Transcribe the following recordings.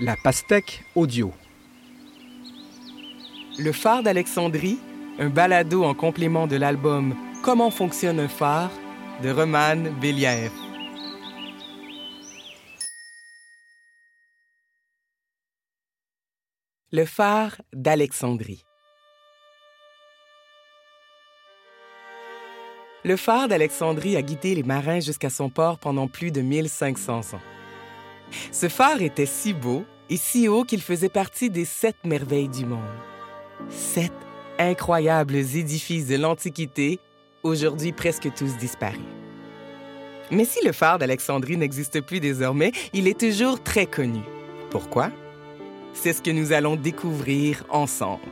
La pastèque audio. Le phare d'Alexandrie, un balado en complément de l'album Comment fonctionne un phare de Roman Beliaev. Le phare d'Alexandrie. Le phare d'Alexandrie a guidé les marins jusqu'à son port pendant plus de 1500 ans. Ce phare était si beau et si haut qu'il faisait partie des sept merveilles du monde. Sept incroyables édifices de l'Antiquité, aujourd'hui presque tous disparus. Mais si le phare d'Alexandrie n'existe plus désormais, il est toujours très connu. Pourquoi? C'est ce que nous allons découvrir ensemble.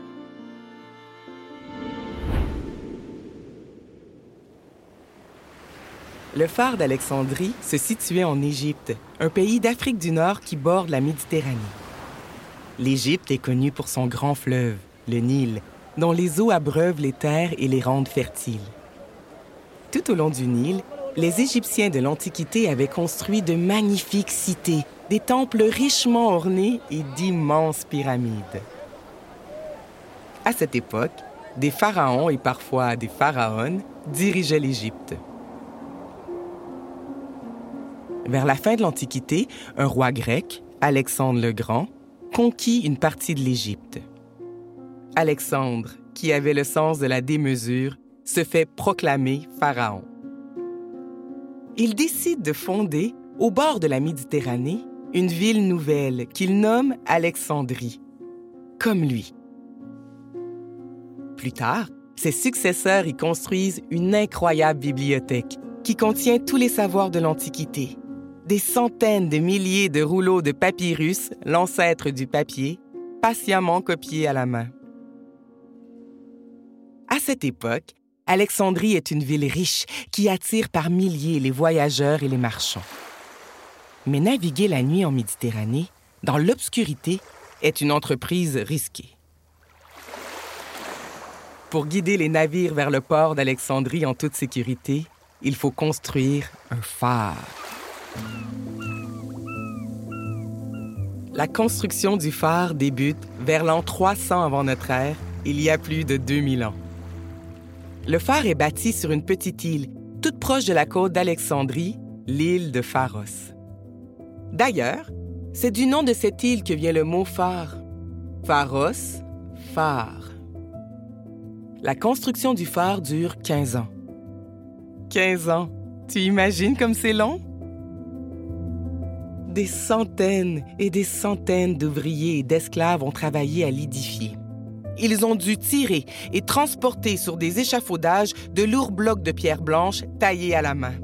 Le phare d'Alexandrie se situait en Égypte, un pays d'Afrique du Nord qui borde la Méditerranée. L'Égypte est connue pour son grand fleuve, le Nil, dont les eaux abreuvent les terres et les rendent fertiles. Tout au long du Nil, les Égyptiens de l'Antiquité avaient construit de magnifiques cités, des temples richement ornés et d'immenses pyramides. À cette époque, des pharaons et parfois des pharaones dirigeaient l'Égypte. Vers la fin de l'Antiquité, un roi grec, Alexandre le Grand, conquit une partie de l'Égypte. Alexandre, qui avait le sens de la démesure, se fait proclamer pharaon. Il décide de fonder, au bord de la Méditerranée, une ville nouvelle qu'il nomme Alexandrie, comme lui. Plus tard, ses successeurs y construisent une incroyable bibliothèque qui contient tous les savoirs de l'Antiquité, des centaines de milliers de rouleaux de papyrus, l'ancêtre du papier, patiemment copiés à la main. À cette époque, Alexandrie est une ville riche qui attire par milliers les voyageurs et les marchands. Mais naviguer la nuit en Méditerranée, dans l'obscurité, est une entreprise risquée. Pour guider les navires vers le port d'Alexandrie en toute sécurité, il faut construire un phare. La construction du phare débute vers l'an 300 avant notre ère, il y a plus de 2000 ans. Le phare est bâti sur une petite île, toute proche de la côte d'Alexandrie, l'île de Pharos. D'ailleurs, c'est du nom de cette île que vient le mot phare. Pharos, phare. La construction du phare dure 15 ans. 15 ans, tu imagines comme c'est long? Des centaines et des centaines d'ouvriers et d'esclaves ont travaillé à l'édifier. Ils ont dû tirer et transporter sur des échafaudages de lourds blocs de pierre blanche taillés à la main.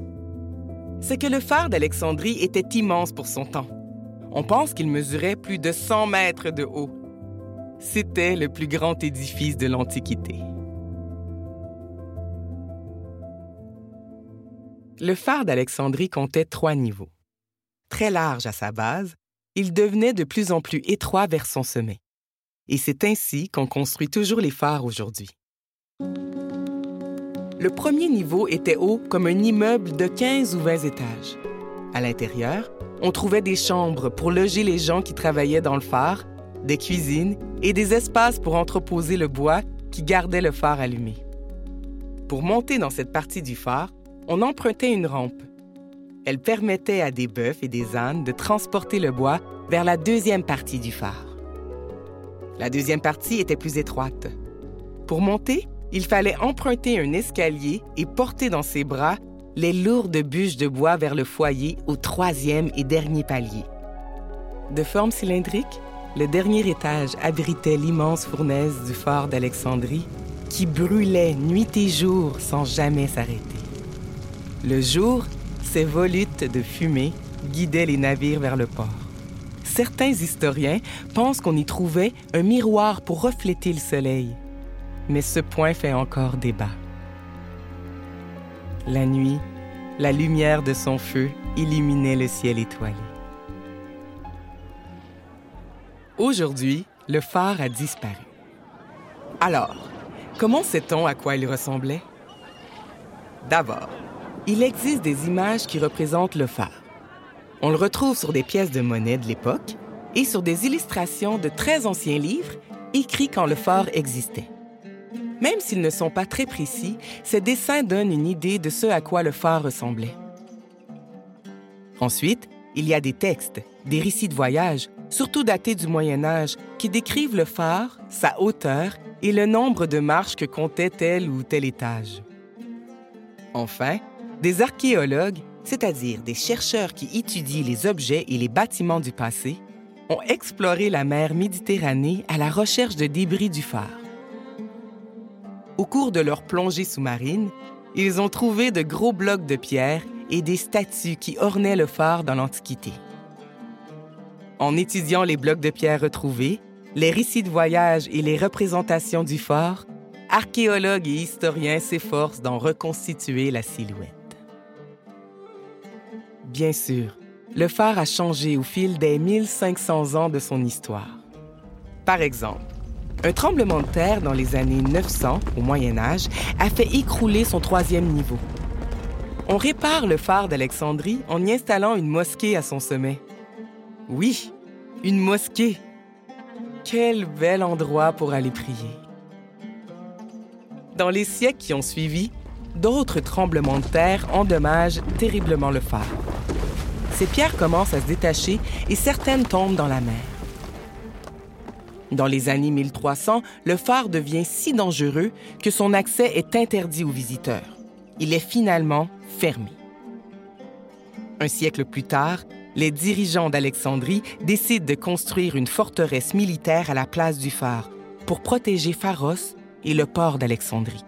C'est que le phare d'Alexandrie était immense pour son temps. On pense qu'il mesurait plus de 100 mètres de haut. C'était le plus grand édifice de l'Antiquité. Le phare d'Alexandrie comptait trois niveaux. Très large à sa base, il devenait de plus en plus étroit vers son sommet. Et c'est ainsi qu'on construit toujours les phares aujourd'hui. Le premier niveau était haut comme un immeuble de 15 ou 20 étages. À l'intérieur, on trouvait des chambres pour loger les gens qui travaillaient dans le phare, des cuisines et des espaces pour entreposer le bois qui gardait le phare allumé. Pour monter dans cette partie du phare, on empruntait une rampe elle permettait à des bœufs et des ânes de transporter le bois vers la deuxième partie du phare. La deuxième partie était plus étroite. Pour monter, il fallait emprunter un escalier et porter dans ses bras les lourdes bûches de bois vers le foyer au troisième et dernier palier. De forme cylindrique, le dernier étage abritait l'immense fournaise du phare d'Alexandrie qui brûlait nuit et jour sans jamais s'arrêter. Le jour, ces volutes de fumée guidaient les navires vers le port. Certains historiens pensent qu'on y trouvait un miroir pour refléter le soleil, mais ce point fait encore débat. La nuit, la lumière de son feu illuminait le ciel étoilé. Aujourd'hui, le phare a disparu. Alors, comment sait-on à quoi il ressemblait? D'abord, il existe des images qui représentent le phare. On le retrouve sur des pièces de monnaie de l'époque et sur des illustrations de très anciens livres écrits quand le phare existait. Même s'ils ne sont pas très précis, ces dessins donnent une idée de ce à quoi le phare ressemblait. Ensuite, il y a des textes, des récits de voyage, surtout datés du Moyen Âge, qui décrivent le phare, sa hauteur et le nombre de marches que comptait tel ou tel étage. Enfin, des archéologues, c'est-à-dire des chercheurs qui étudient les objets et les bâtiments du passé, ont exploré la mer Méditerranée à la recherche de débris du phare. Au cours de leur plongée sous-marine, ils ont trouvé de gros blocs de pierre et des statues qui ornaient le phare dans l'Antiquité. En étudiant les blocs de pierre retrouvés, les récits de voyage et les représentations du phare, archéologues et historiens s'efforcent d'en reconstituer la silhouette. Bien sûr, le phare a changé au fil des 1500 ans de son histoire. Par exemple, un tremblement de terre dans les années 900 au Moyen Âge a fait écrouler son troisième niveau. On répare le phare d'Alexandrie en y installant une mosquée à son sommet. Oui, une mosquée. Quel bel endroit pour aller prier. Dans les siècles qui ont suivi, d'autres tremblements de terre endommagent terriblement le phare. Ces pierres commencent à se détacher et certaines tombent dans la mer. Dans les années 1300, le phare devient si dangereux que son accès est interdit aux visiteurs. Il est finalement fermé. Un siècle plus tard, les dirigeants d'Alexandrie décident de construire une forteresse militaire à la place du phare pour protéger Pharos et le port d'Alexandrie.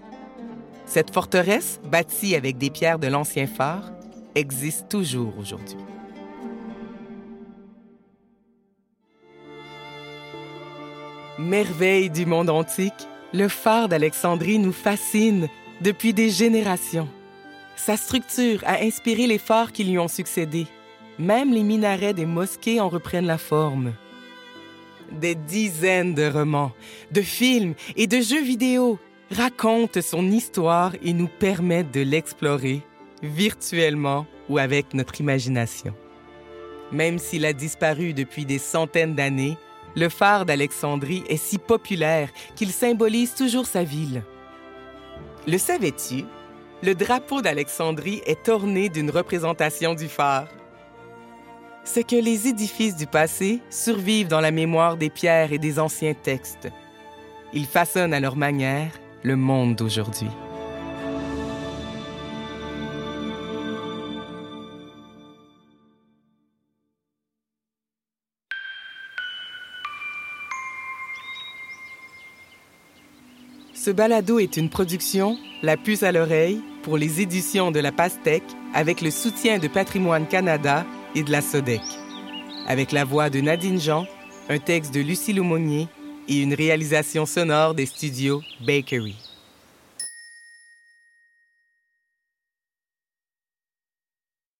Cette forteresse, bâtie avec des pierres de l'ancien phare, existe toujours aujourd'hui. Merveille du monde antique, le phare d'Alexandrie nous fascine depuis des générations. Sa structure a inspiré les phares qui lui ont succédé. Même les minarets des mosquées en reprennent la forme. Des dizaines de romans, de films et de jeux vidéo racontent son histoire et nous permettent de l'explorer virtuellement ou avec notre imagination. Même s'il a disparu depuis des centaines d'années, le phare d'Alexandrie est si populaire qu'il symbolise toujours sa ville. Le savais-tu? Le drapeau d'Alexandrie est orné d'une représentation du phare. C'est que les édifices du passé survivent dans la mémoire des pierres et des anciens textes. Ils façonnent à leur manière le monde d'aujourd'hui. Ce balado est une production, La puce à l'oreille, pour les éditions de la Pastèque, avec le soutien de Patrimoine Canada et de la SODEC. Avec la voix de Nadine Jean, un texte de Lucie Lemonnier et une réalisation sonore des studios Bakery.